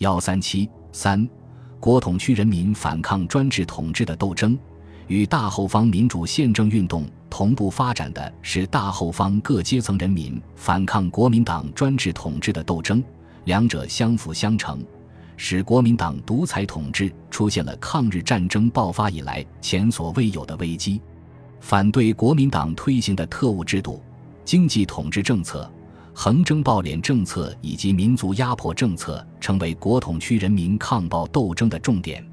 幺三七三，国统区人民反抗专制统治的斗争，与大后方民主宪政运动同步发展的是大后方各阶层人民反抗国民党专制统治的斗争，两者相辅相成，使国民党独裁统治出现了抗日战争爆发以来前所未有的危机。反对国民党推行的特务制度、经济统治政策。横征暴敛政策以及民族压迫政策成为国统区人民抗暴斗争的重点。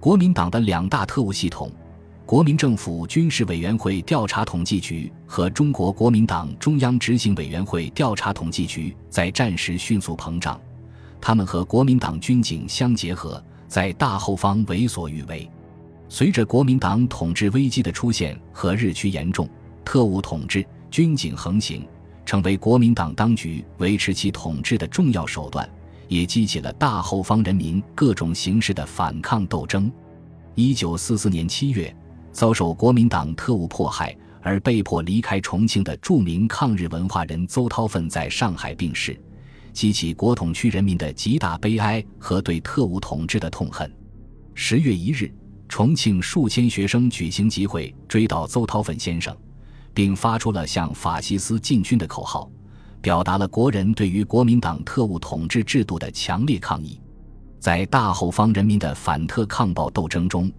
国民党的两大特务系统——国民政府军事委员会调查统计局和中国国民党中央执行委员会调查统计局，在战时迅速膨胀。他们和国民党军警相结合，在大后方为所欲为。随着国民党统治危机的出现和日趋严重，特务统治、军警横行。成为国民党当局维持其统治的重要手段，也激起了大后方人民各种形式的反抗斗争。一九四四年七月，遭受国民党特务迫害而被迫离开重庆的著名抗日文化人邹韬奋在上海病逝，激起国统区人民的极大悲哀和对特务统治的痛恨。十月一日，重庆数千学生举行集会，追悼邹韬奋先生。并发出了向法西斯进军的口号，表达了国人对于国民党特务统治制度的强烈抗议。在大后方人民的反特抗暴斗争中，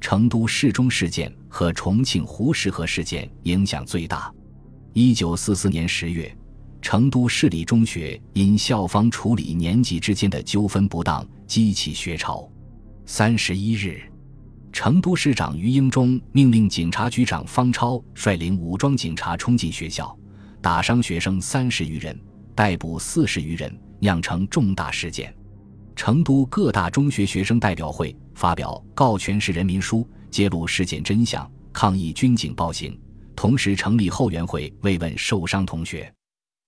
成都市中事件和重庆胡适河事件影响最大。一九四四年十月，成都市立中学因校方处理年级之间的纠纷不当，激起学潮。三十一日。成都市长余英中命令警察局长方超率领武装警察冲进学校，打伤学生三十余人，逮捕四十余人，酿成重大事件。成都各大中学学生代表会发表告全市人民书，揭露事件真相，抗议军警暴行，同时成立后援会慰问受伤同学。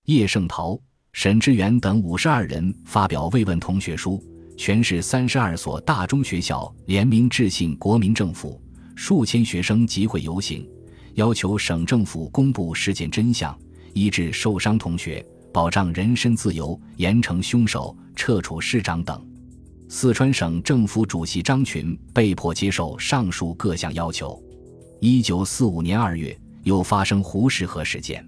叶圣陶、沈志远等五十二人发表慰问同学书。全市三十二所大中学校联名致信国民政府，数千学生集会游行，要求省政府公布事件真相，医治受伤同学，保障人身自由，严惩凶手，撤除市长等。四川省政府主席张群被迫接受上述各项要求。一九四五年二月，又发生胡适河事件。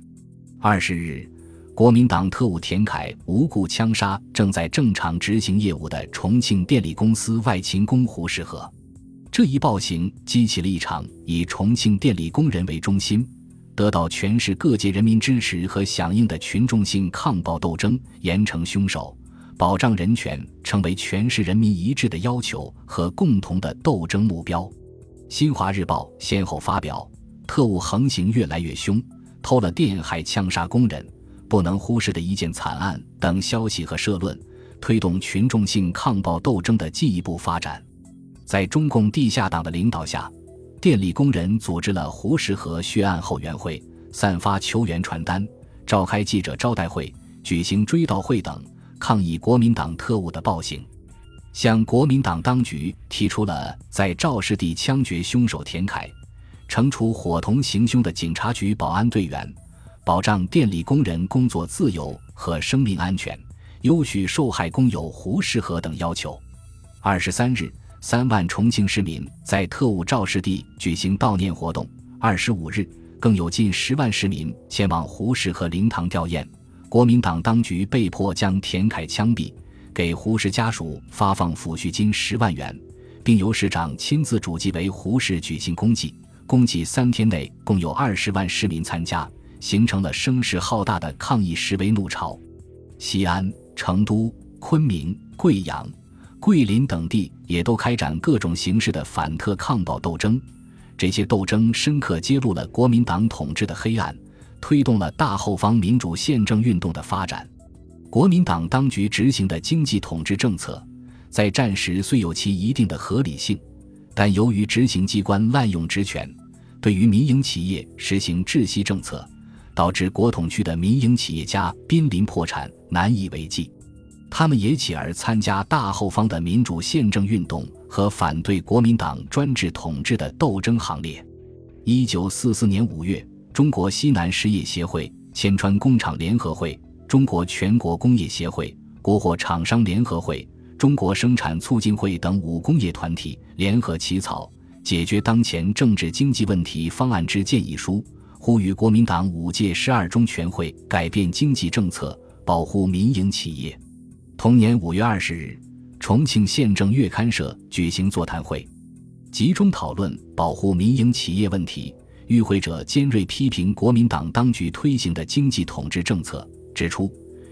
二十日。国民党特务田凯无故枪杀正在正常执行业务的重庆电力公司外勤工胡适和，这一暴行激起了一场以重庆电力工人为中心、得到全市各界人民支持和响应的群众性抗暴斗争，严惩凶手、保障人权，成为全市人民一致的要求和共同的斗争目标。新华日报先后发表“特务横行越来越凶，偷了电害枪杀工人”。不能忽视的一件惨案等消息和社论，推动群众性抗暴斗争的进一步发展。在中共地下党的领导下，电力工人组织了胡适和血案后援会，散发求援传单，召开记者招待会，举行追悼会等，抗议国民党特务的暴行，向国民党当局提出了在肇事地枪决凶手田凯，惩处伙同行凶的警察局保安队员。保障电力工人工作自由和生命安全，优许受害工友胡适和等要求。二十三日，三万重庆市民在特务肇事地举行悼念活动。二十五日，更有近十万市民前往胡适和灵堂吊唁。国民党当局被迫将田凯枪毙，给胡适家属发放抚恤金十万元，并由市长亲自主祭为胡适举行公祭。公祭三天内，共有二十万市民参加。形成了声势浩大的抗议示威怒潮，西安、成都、昆明、贵阳、桂林等地也都开展各种形式的反特抗暴斗争。这些斗争深刻揭露了国民党统治的黑暗，推动了大后方民主宪政运动的发展。国民党当局执行的经济统治政策，在战时虽有其一定的合理性，但由于执行机关滥用职权，对于民营企业实行窒息政策。导致国统区的民营企业家濒临破产，难以为继。他们也起而参加大后方的民主宪政运动和反对国民党专制统治的斗争行列。一九四四年五月，中国西南实业协会、千川工厂联合会、中国全国工业协会、国货厂商联合会、中国生产促进会等五工业团体联合起草《解决当前政治经济问题方案之建议书》，呼吁国民党五届十二中全会改变经济政策，保护民营企业。同年五月二十日，重庆县政月刊社举行座谈会，集中讨论保护民营企业问题。与会者尖锐批评国民党当局推行的经济统治政策，指出，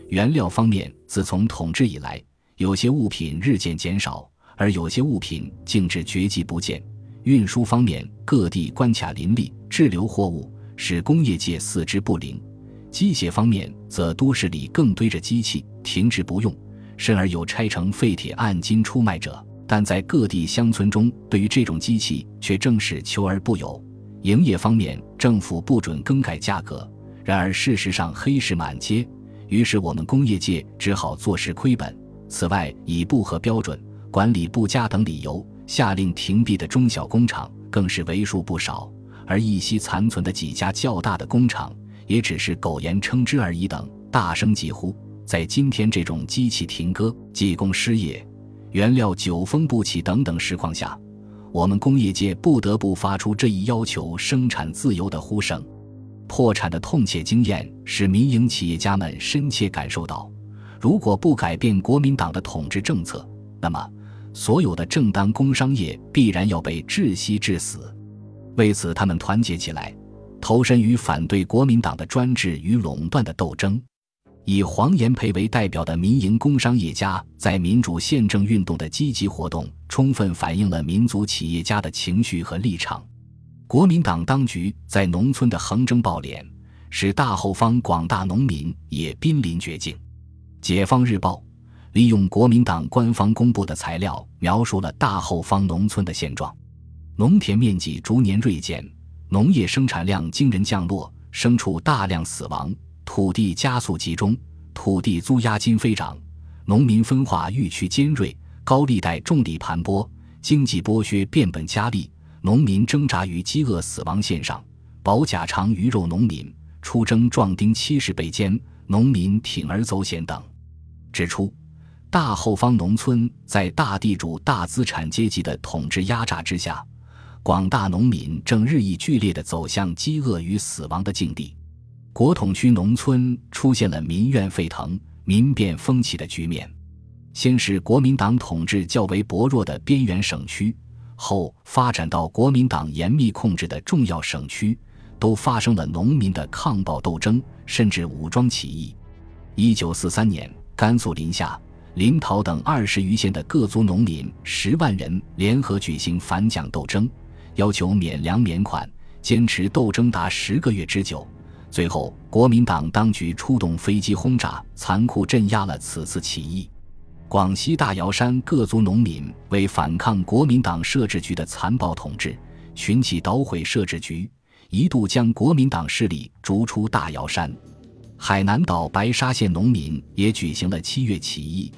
原料方面自从统治以来，有些物品日渐减少，而有些物品竟至绝迹不见；运输方面，各地关卡林立，滞留货物，使工业界四肢不灵；机械方面，则都市里更堆着机器，停滞不用，甚而有拆成废铁按斤出卖者。但在各地乡村中，对于这种机器却正是求而不有。营业方面，政府不准更改价格，然而事实上黑市满街，于是我们工业界只好坐实亏本。此外，以不合标准、管理不佳等理由下令停闭的中小工厂更是为数不少，而一息残存的几家较大的工厂，也只是苟延称之而已。等大声疾呼，在今天这种机器停歌、技工失业、原料久封不起等等实况下。我们工业界不得不发出这一要求生产自由的呼声，破产的痛切经验使民营企业家们深切感受到，如果不改变国民党的统治政策，那么所有的正当工商业必然要被窒息致死。为此，他们团结起来，投身于反对国民党的专制与垄断的斗争。以黄炎培为代表的民营工商业家在民主宪政运动的积极活动，充分反映了民族企业家的情绪和立场。国民党当局在农村的横征暴敛，使大后方广大农民也濒临绝境。解放日报利用国民党官方公布的材料，描述了大后方农村的现状：农田面积逐年锐减，农业生产量惊人降落，牲畜大量死亡。土地加速集中，土地租押金飞涨，农民分化愈趋尖锐，高利贷重利盘剥，经济剥削变本加厉，农民挣扎于饥饿死亡线上，保甲肠鱼肉农民出征壮丁七十被歼，农民铤而走险等，指出大后方农村在大地主大资产阶级的统治压榨之下，广大农民正日益剧烈地走向饥饿与死亡的境地。国统区农村出现了民怨沸腾、民变风起的局面，先是国民党统治较为薄弱的边缘省区，后发展到国民党严密控制的重要省区，都发生了农民的抗暴斗争，甚至武装起义。一九四三年，甘肃临夏、临洮等二十余县的各族农民十万人联合举行反蒋斗争，要求免粮免款，坚持斗争达十个月之久。最后，国民党当局出动飞机轰炸，残酷镇压了此次起义。广西大瑶山各族农民为反抗国民党摄制局的残暴统治，群起捣毁摄制局，一度将国民党势力逐出大瑶山。海南岛白沙县农民也举行了七月起义，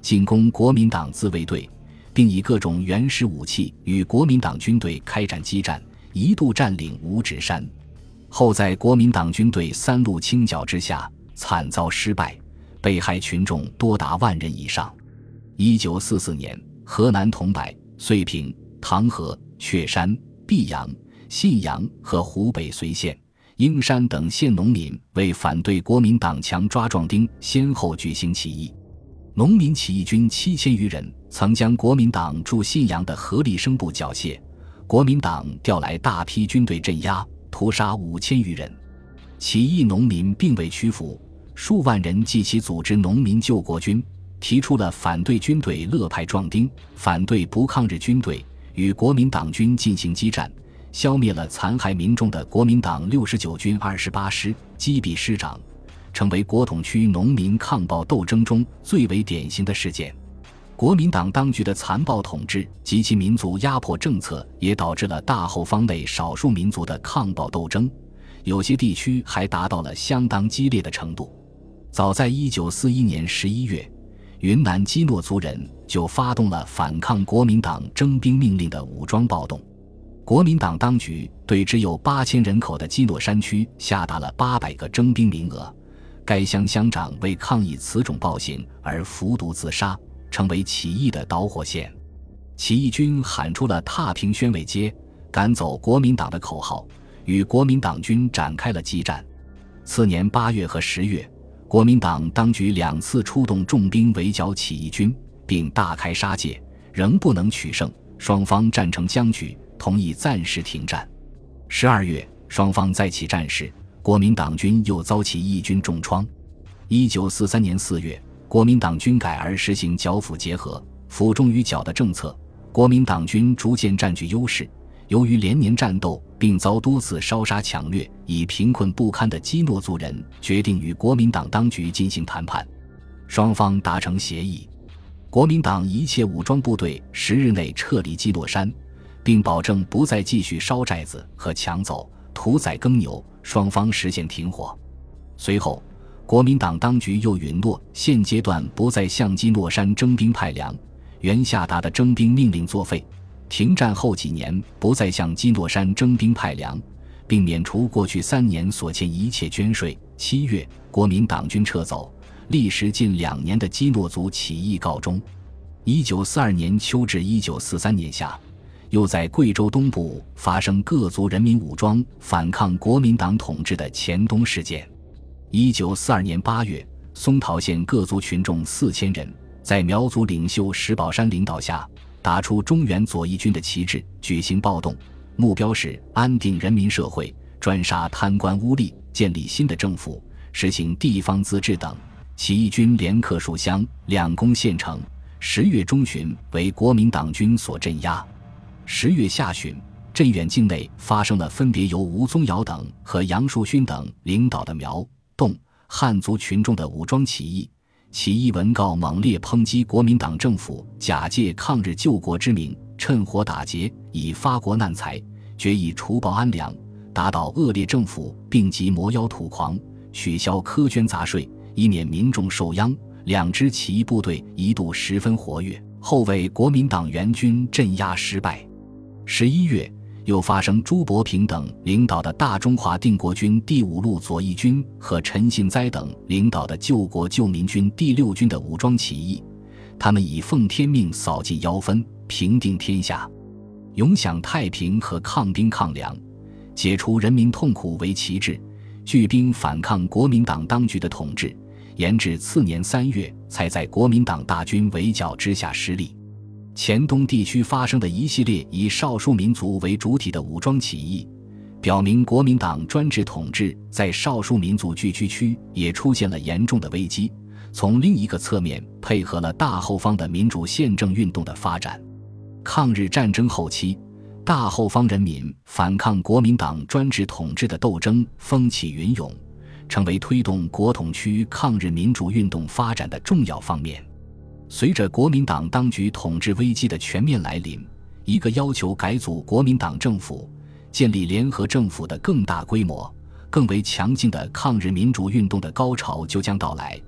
进攻国民党自卫队，并以各种原始武器与国民党军队开展激战，一度占领五指山。后在国民党军队三路清剿之下，惨遭失败，被害群众多达万人以上。一九四四年，河南桐柏、遂平、唐河、确山、泌阳、信阳和湖北随县、英山等县农民为反对国民党强抓壮丁，先后举行起义。农民起义军七千余人，曾将国民党驻信阳的何立生部缴械，国民党调来大批军队镇压。屠杀五千余人，起义农民并未屈服，数万人记起组织农民救国军，提出了反对军队乐派壮丁、反对不抗日军队，与国民党军进行激战，消灭了残害民众的国民党六十九军二十八师，击毙师长，成为国统区农民抗暴斗争中最为典型的事件。国民党当局的残暴统治及其民族压迫政策，也导致了大后方内少数民族的抗暴斗争，有些地区还达到了相当激烈的程度。早在一九四一年十一月，云南基诺族人就发动了反抗国民党征兵命令的武装暴动。国民党当局对只有八千人口的基诺山区下达了八百个征兵名额，该乡乡长为抗议此种暴行而服毒自杀。成为起义的导火线。起义军喊出了“踏平宣慰街，赶走国民党”的口号，与国民党军展开了激战。次年八月和十月，国民党当局两次出动重兵围剿起义军，并大开杀戒，仍不能取胜，双方战成僵局，同意暂时停战。十二月，双方再起战事，国民党军又遭起义军重创。一九四三年四月，国民党军改而实行剿抚结合、抚重于剿的政策，国民党军逐渐占据优势。由于连年战斗，并遭多次烧杀抢掠，以贫困不堪的基诺族人决定与国民党当局进行谈判。双方达成协议，国民党一切武装部队十日内撤离基诺山，并保证不再继续烧寨子和抢走、屠宰耕牛。双方实现停火。随后，国民党当局又允诺现阶段不再向基诺山征兵派粮，原下达的征兵命令作废。停战后几年，不再向基诺山征兵派粮，并免除过去三年所欠一切捐税。七月，国民党军撤走，历时近两年的基诺族起义告终。一九四二年秋至一九四三年夏，又在贵州东部发生各族人民武装反抗国民党统治的黔东事件。一九四二年八月，松桃县各族群众四千人，在苗族领袖石宝山领导下。打出中原左翼军的旗帜，举行暴动，目标是安定人民社会、专杀贪官污吏、建立新的政府、实行地方自治等。起义军连克数乡，两攻县城。十月中旬，为国民党军所镇压。十月下旬，镇远境内发生了分别由吴宗尧等和杨树勋等领导的苗、动、汉族群众的武装起义。起义文告猛烈抨击国民党政府，假借抗日救国之名，趁火打劫，以发国难财，决意除暴安良，打倒恶劣政府，并及魔妖土狂，取消苛捐杂税，以免民众受殃。两支起义部队一度十分活跃，后为国民党援军镇压失败。十一月。又发生朱伯平等领导的大中华定国军第五路左翼军和陈信哉等领导的救国救民军第六军的武装起义，他们以奉天命扫尽妖氛，平定天下，永享太平和抗兵抗粮，解除人民痛苦为旗帜，聚兵反抗国民党当局的统治，延至次年三月，才在国民党大军围剿之下失利。黔东地区发生的一系列以少数民族为主体的武装起义，表明国民党专制统治在少数民族聚居区也出现了严重的危机。从另一个侧面，配合了大后方的民主宪政运动的发展。抗日战争后期，大后方人民反抗国民党专制统治的斗争风起云涌，成为推动国统区抗日民主运动发展的重要方面。随着国民党当局统治危机的全面来临，一个要求改组国民党政府、建立联合政府的更大规模、更为强劲的抗日民主运动的高潮就将到来。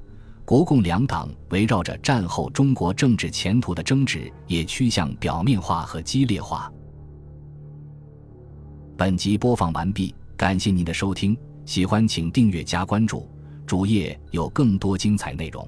国共两党围绕着战后中国政治前途的争执也趋向表面化和激烈化。本集播放完毕，感谢您的收听，喜欢请订阅加关注，主页有更多精彩内容。